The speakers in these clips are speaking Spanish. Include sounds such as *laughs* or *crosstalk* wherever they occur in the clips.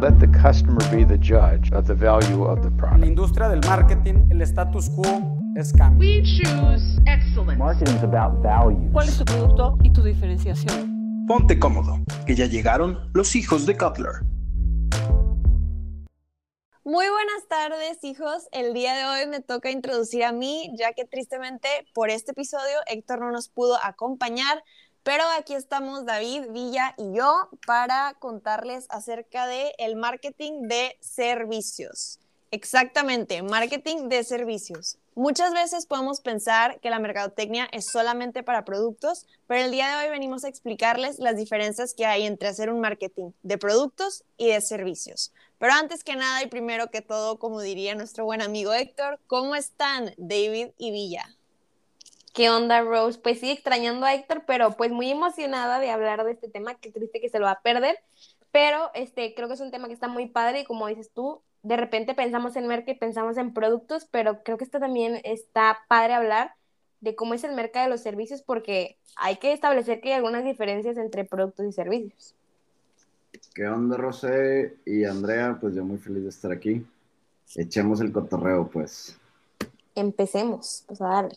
Let the customer be the judge of the value of the En la product. industria del marketing, el status quo es cambio. We choose excellence. Marketing is about value. ¿Cuál es tu producto y tu diferenciación? Ponte cómodo, que ya llegaron los hijos de Cutler. Muy buenas tardes, hijos. El día de hoy me toca introducir a mí, ya que tristemente por este episodio Héctor no nos pudo acompañar, pero aquí estamos David, Villa y yo para contarles acerca de el marketing de servicios. Exactamente, marketing de servicios. Muchas veces podemos pensar que la mercadotecnia es solamente para productos, pero el día de hoy venimos a explicarles las diferencias que hay entre hacer un marketing de productos y de servicios. Pero antes que nada y primero que todo, como diría nuestro buen amigo Héctor, ¿cómo están David y Villa? ¿Qué onda, Rose? Pues sí, extrañando a Héctor, pero pues muy emocionada de hablar de este tema. Qué triste que se lo va a perder. Pero este, creo que es un tema que está muy padre y como dices tú, de repente pensamos en mercado y pensamos en productos, pero creo que esto también está padre hablar de cómo es el mercado de los servicios porque hay que establecer que hay algunas diferencias entre productos y servicios. ¿Qué onda, Rosé y Andrea? Pues yo muy feliz de estar aquí. Echemos el cotorreo, pues. Empecemos, pues a darle.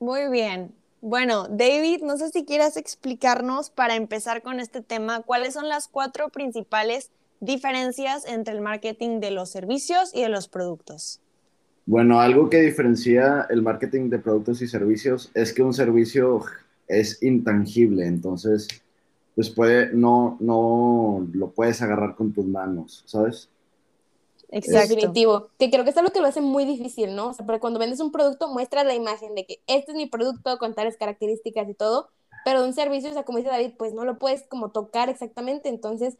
Muy bien. Bueno, David, no sé si quieras explicarnos para empezar con este tema, cuáles son las cuatro principales diferencias entre el marketing de los servicios y de los productos. Bueno, algo que diferencia el marketing de productos y servicios es que un servicio es intangible, entonces, pues puede, no, no lo puedes agarrar con tus manos, ¿sabes? Exacto. Definitivo. Que creo que es algo que lo hace muy difícil, ¿no? O sea, porque cuando vendes un producto, muestras la imagen de que este es mi producto con tales características y todo, pero de un servicio, o sea, como dice David, pues no lo puedes como tocar exactamente. Entonces,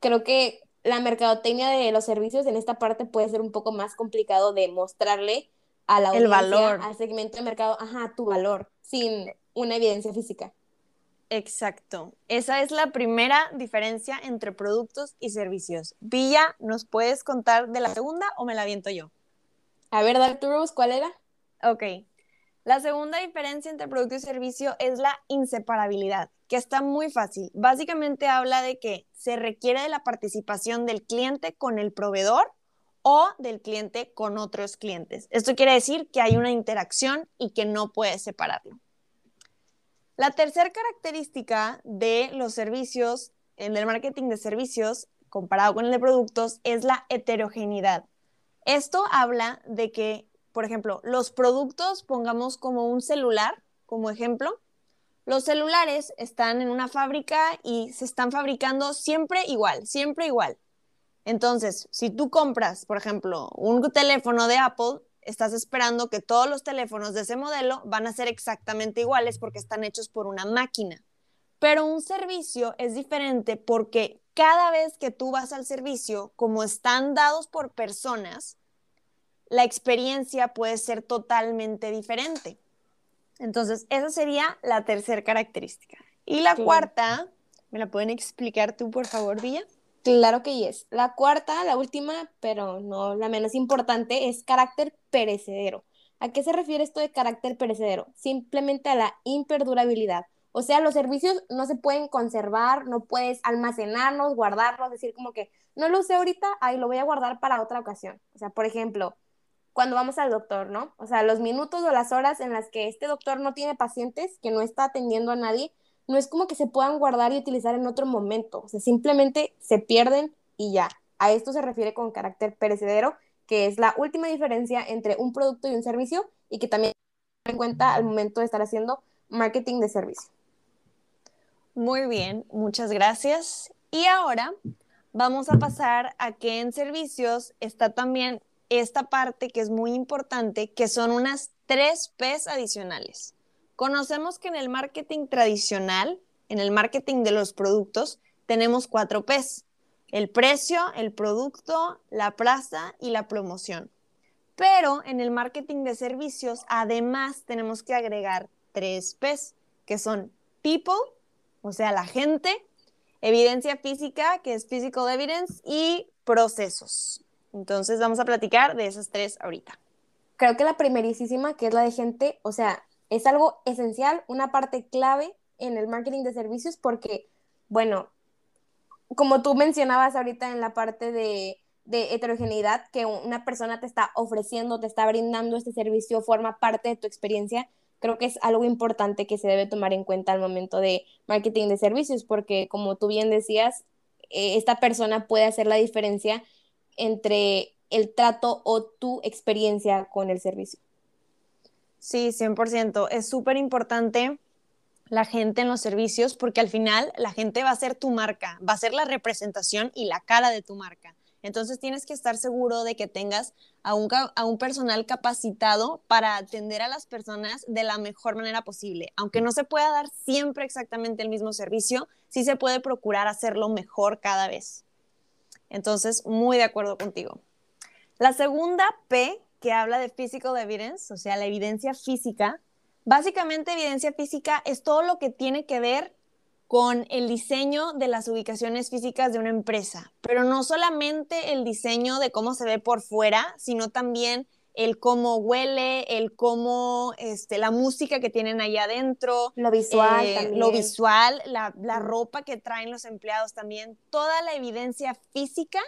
creo que la mercadotecnia de los servicios en esta parte puede ser un poco más complicado de mostrarle a la El audiencia, valor. al segmento de mercado, ajá, tu valor, sin una evidencia física. Exacto. Esa es la primera diferencia entre productos y servicios. Villa, ¿nos puedes contar de la segunda o me la aviento yo? A ver. Rose, ¿cuál era? Ok. La segunda diferencia entre producto y servicio es la inseparabilidad, que está muy fácil. Básicamente habla de que se requiere de la participación del cliente con el proveedor o del cliente con otros clientes. Esto quiere decir que hay una interacción y que no puedes separarlo. La tercera característica de los servicios, el marketing de servicios, comparado con el de productos, es la heterogeneidad. Esto habla de que, por ejemplo, los productos, pongamos como un celular, como ejemplo, los celulares están en una fábrica y se están fabricando siempre igual, siempre igual. Entonces, si tú compras, por ejemplo, un teléfono de Apple, estás esperando que todos los teléfonos de ese modelo van a ser exactamente iguales porque están hechos por una máquina. Pero un servicio es diferente porque cada vez que tú vas al servicio, como están dados por personas, la experiencia puede ser totalmente diferente. Entonces, esa sería la tercera característica. Y la Sí. cuarta, ¿me la pueden explicar tú, por favor, Villa? Claro que yes. La cuarta, la última, pero no la menos importante, es carácter perecedero. ¿A qué se refiere esto de carácter perecedero? Simplemente a la imperdurabilidad. O sea, los servicios no se pueden conservar, no puedes almacenarlos, guardarlos, decir como que no lo usé ahorita, ahí lo voy a guardar para otra ocasión. O sea, por ejemplo, cuando vamos al doctor, ¿no? O sea, los minutos o las horas en las que este doctor no tiene pacientes, que no está atendiendo a nadie, no es como que se puedan guardar y utilizar en otro momento, o sea, simplemente se pierden y ya. A esto se refiere con carácter perecedero, que es la última diferencia entre un producto y un servicio y que también en cuenta al momento de estar haciendo marketing de servicio. Muy bien, muchas gracias. Y ahora vamos a pasar a que en servicios está también esta parte que es muy importante, que son unas tres P's adicionales. Conocemos que en el marketing tradicional, en el marketing de los productos, tenemos cuatro P's. El precio, el producto, la plaza y la promoción. Pero en el marketing de servicios, además, tenemos que agregar tres P's, que son people, o sea, la gente, evidencia física, que es physical evidence, y procesos. Entonces vamos a platicar de esas tres ahorita. Creo que la primerísima, que es la de gente, o sea, es algo esencial, una parte clave en el marketing de servicios porque, bueno, como tú mencionabas ahorita en la parte de, heterogeneidad, que una persona te está ofreciendo, te está brindando este servicio, forma parte de tu experiencia, creo que es algo importante que se debe tomar en cuenta al momento de marketing de servicios, porque como tú bien decías, eh, esta persona puede hacer la diferencia entre el trato o tu experiencia con el servicio. Sí, 100%. Es súper importante la gente en los servicios porque al final la gente va a ser tu marca, va a ser la representación y la cara de tu marca. Entonces tienes que estar seguro de que tengas a un, a un, personal capacitado para atender a las personas de la mejor manera posible. Aunque no se pueda dar siempre exactamente el mismo servicio, sí se puede procurar hacerlo mejor cada vez. Entonces, muy de acuerdo contigo. La segunda P, que habla de physical evidence, o sea, la evidencia física, básicamente evidencia física es todo lo que tiene que ver con el diseño de las ubicaciones físicas de una empresa, pero no solamente el diseño de cómo se ve por fuera, sino también el cómo huele, el cómo, este, la música que tienen allá adentro, lo visual, eh, lo visual, la, la ropa que traen los empleados también, toda la evidencia física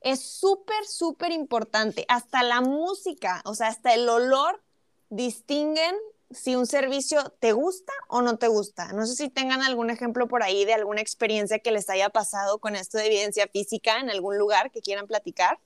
es súper, súper importante. Hasta la música, o sea, hasta el olor distinguen si un servicio te gusta o no te gusta. No sé si tengan algún ejemplo por ahí de alguna experiencia que les haya pasado con esto de evidencia física en algún lugar que quieran platicar.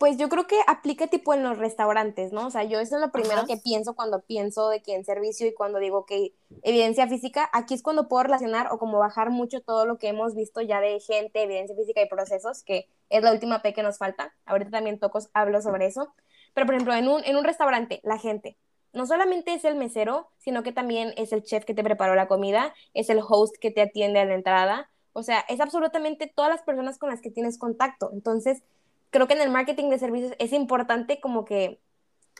Pues yo creo que aplica tipo en los restaurantes, ¿no? O sea, yo eso es lo primero que pienso cuando pienso de que en servicio y cuando digo que evidencia física, aquí es cuando puedo relacionar o como bajar mucho todo lo que hemos visto ya de gente, evidencia física y procesos, que es la última P que nos falta. Ahorita también tocos hablo sobre eso. Pero por ejemplo, en un, en un restaurante, la gente, no solamente es el mesero, sino que también es el chef que te preparó la comida, es el host que te atiende a la entrada, o sea, es absolutamente todas las personas con las que tienes contacto. Entonces, creo que en el marketing de servicios es importante como que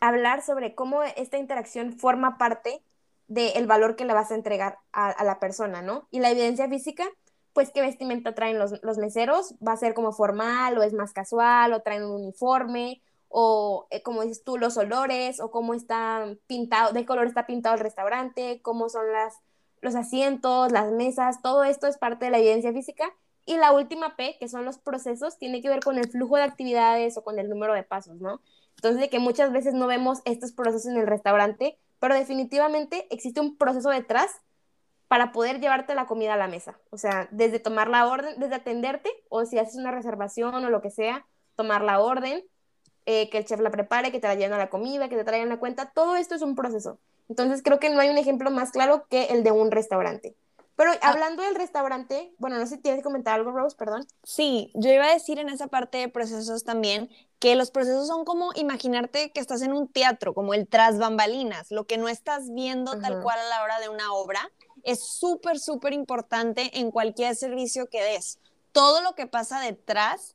hablar sobre cómo esta interacción forma parte del valor que le vas a entregar a, la persona, ¿no? Y la evidencia física, pues qué vestimenta traen los, los meseros, va a ser como formal o es más casual o traen un uniforme o eh, como dices tú, los olores, o cómo está pintado, de color está pintado el restaurante, cómo son las, los asientos, las mesas, todo esto es parte de la evidencia física. Y la última P, que son los procesos, tiene que ver con el flujo de actividades o con el número de pasos, ¿no? Entonces, de que muchas veces no vemos estos procesos en el restaurante, pero definitivamente existe un proceso detrás para poder llevarte la comida a la mesa. O sea, desde tomar la orden, desde atenderte, o si haces una reservación o lo que sea, tomar la orden, eh, que el chef la prepare, que te la lleven a la comida, que te traigan la cuenta, todo esto es un proceso. Entonces creo que no hay un ejemplo más claro que el de un restaurante. Pero ah. hablando del restaurante, bueno, no sé si tienes que comentar algo, Rose, perdón. Sí, yo iba a decir en esa parte de procesos también que los procesos son como imaginarte que estás en un teatro, como el tras bambalinas, lo que no estás viendo tal cual a la hora de una obra, es súper, súper importante en cualquier servicio que des. Todo lo que pasa detrás,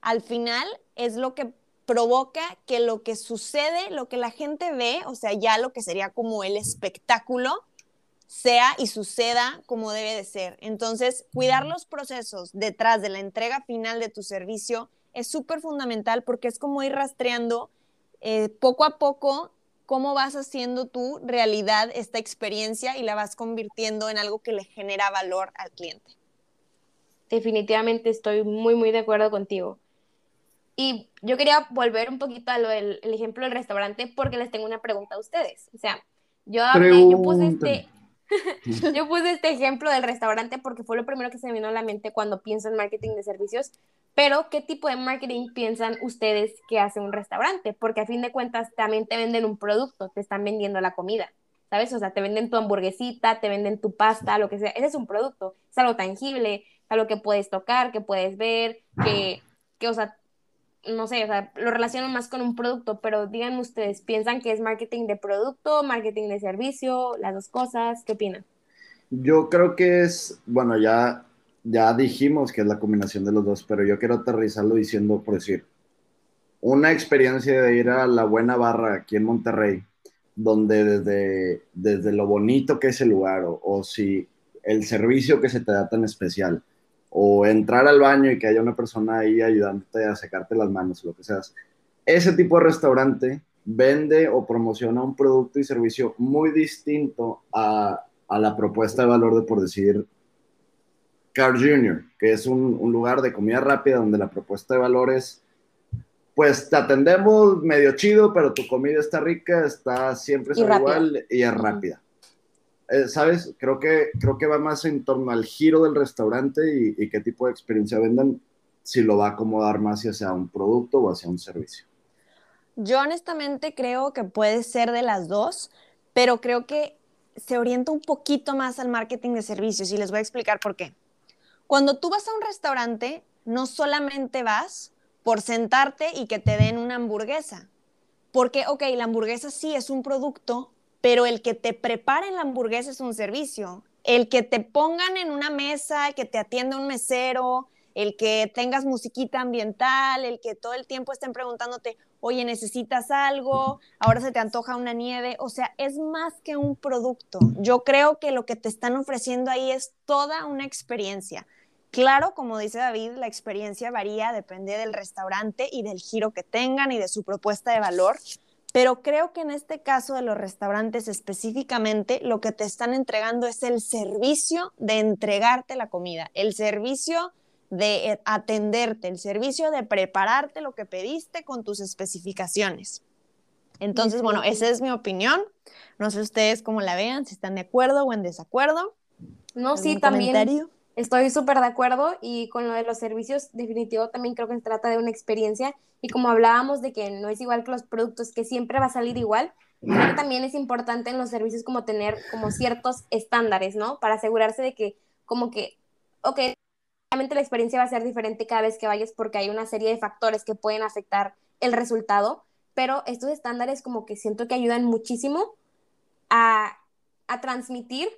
al final, es lo que provoca que lo que sucede, lo que la gente ve, o sea, ya lo que sería como el espectáculo, sea y suceda como debe de ser. Entonces, cuidar los procesos detrás de la entrega final de tu servicio es súper fundamental porque es como ir rastreando eh, poco a poco cómo vas haciendo tu realidad esta experiencia y la vas convirtiendo en algo que le genera valor al cliente. Definitivamente estoy muy, muy de acuerdo contigo. Y yo quería volver un poquito a lo del el ejemplo del restaurante porque les tengo una pregunta a ustedes. O sea, yo, yo, puse este, *laughs* yo puse este ejemplo del restaurante porque fue lo primero que se me vino a la mente cuando pienso en marketing de servicios. Pero, ¿qué tipo de marketing piensan ustedes que hace un restaurante? Porque a fin de cuentas también te venden un producto, te están vendiendo la comida, ¿sabes? O sea, te venden tu hamburguesita, te venden tu pasta, lo que sea. Ese es un producto, es algo tangible, es algo que puedes tocar, que puedes ver, que, que o sea, no sé, o sea, lo relaciono más con un producto, pero díganme ustedes, ¿piensan que es marketing de producto, marketing de servicio, las dos cosas? ¿Qué opinan? Yo creo que es, bueno, ya, ya dijimos que es la combinación de los dos, pero yo quiero aterrizarlo diciendo, por decir, una experiencia de ir a la buena barra aquí en Monterrey, donde desde, desde lo bonito que es el lugar, o, o si el servicio que se te da tan especial, o entrar al baño y que haya una persona ahí ayudándote a secarte las manos, lo que seas. Ese tipo de restaurante vende o promociona un producto y servicio muy distinto a, a la propuesta de valor de, por decir, Carl Jr., que es un, un lugar de comida rápida donde la propuesta de valores pues te atendemos medio chido, pero tu comida está rica, está siempre Y igual y es rápida. Eh, ¿Sabes? Creo que, creo que va más en torno al giro del restaurante y, y qué tipo de experiencia vendan, si lo va a acomodar más hacia un producto o hacia un servicio. Yo honestamente creo que puede ser de las dos, pero creo que se orienta un poquito más al marketing de servicios y les voy a explicar por qué. Cuando tú vas a un restaurante, no solamente vas por sentarte y que te den una hamburguesa, porque, ok, la hamburguesa sí es un producto, pero el que te preparen la hamburguesa es un servicio. El que te pongan en una mesa, que te atienda un mesero, el que tengas musiquita ambiental, el que todo el tiempo estén preguntándote, oye, necesitas algo, ahora se te antoja una nieve, o sea, es más que un producto. Yo creo que lo que te están ofreciendo ahí es toda una experiencia. Claro, como dice David, la experiencia varía, depende del restaurante y del giro que tengan y de su propuesta de valor, pero creo que en este caso de los restaurantes específicamente, lo que te están entregando es el servicio de entregarte la comida, el servicio de eh, atenderte, el servicio de prepararte lo que pediste con tus especificaciones. Entonces, bueno, esa es mi opinión. No sé ustedes cómo la vean, si están de acuerdo o en desacuerdo. No, sí, ¿Algún también comentario? Estoy súper de acuerdo y con lo de los servicios, definitivo también creo que se trata de una experiencia y como hablábamos de que no es igual que los productos, que siempre va a salir igual, creo que también es importante en los servicios como tener como ciertos estándares, ¿no? Para asegurarse de que como que, ok, obviamente la experiencia va a ser diferente cada vez que vayas porque hay una serie de factores que pueden afectar el resultado, pero estos estándares como que siento que ayudan muchísimo a, a transmitir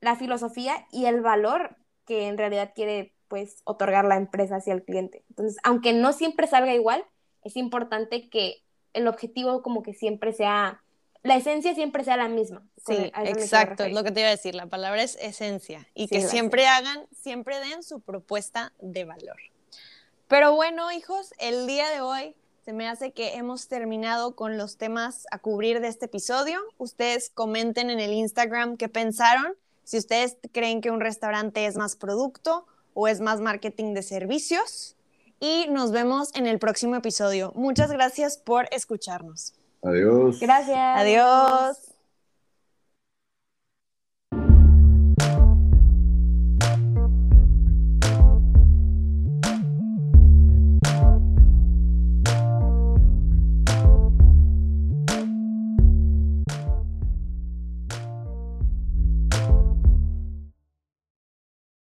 la filosofía y el valor que en realidad quiere pues otorgar la empresa hacia el cliente. Entonces, aunque no siempre salga igual, es importante que el objetivo como que siempre sea, la esencia siempre sea la misma. Sí, exacto, es lo que te iba a decir. La palabra es esencia y Sí, que siempre hagan, siempre den su propuesta de valor. Pero bueno, hijos, el día de hoy se me hace que hemos terminado con los temas a cubrir de este episodio. Ustedes comenten en el Instagram qué pensaron, si ustedes creen que un restaurante es más producto o es más marketing de servicios. Y nos vemos en el próximo episodio. Muchas gracias por escucharnos. Adiós. Gracias. Adiós.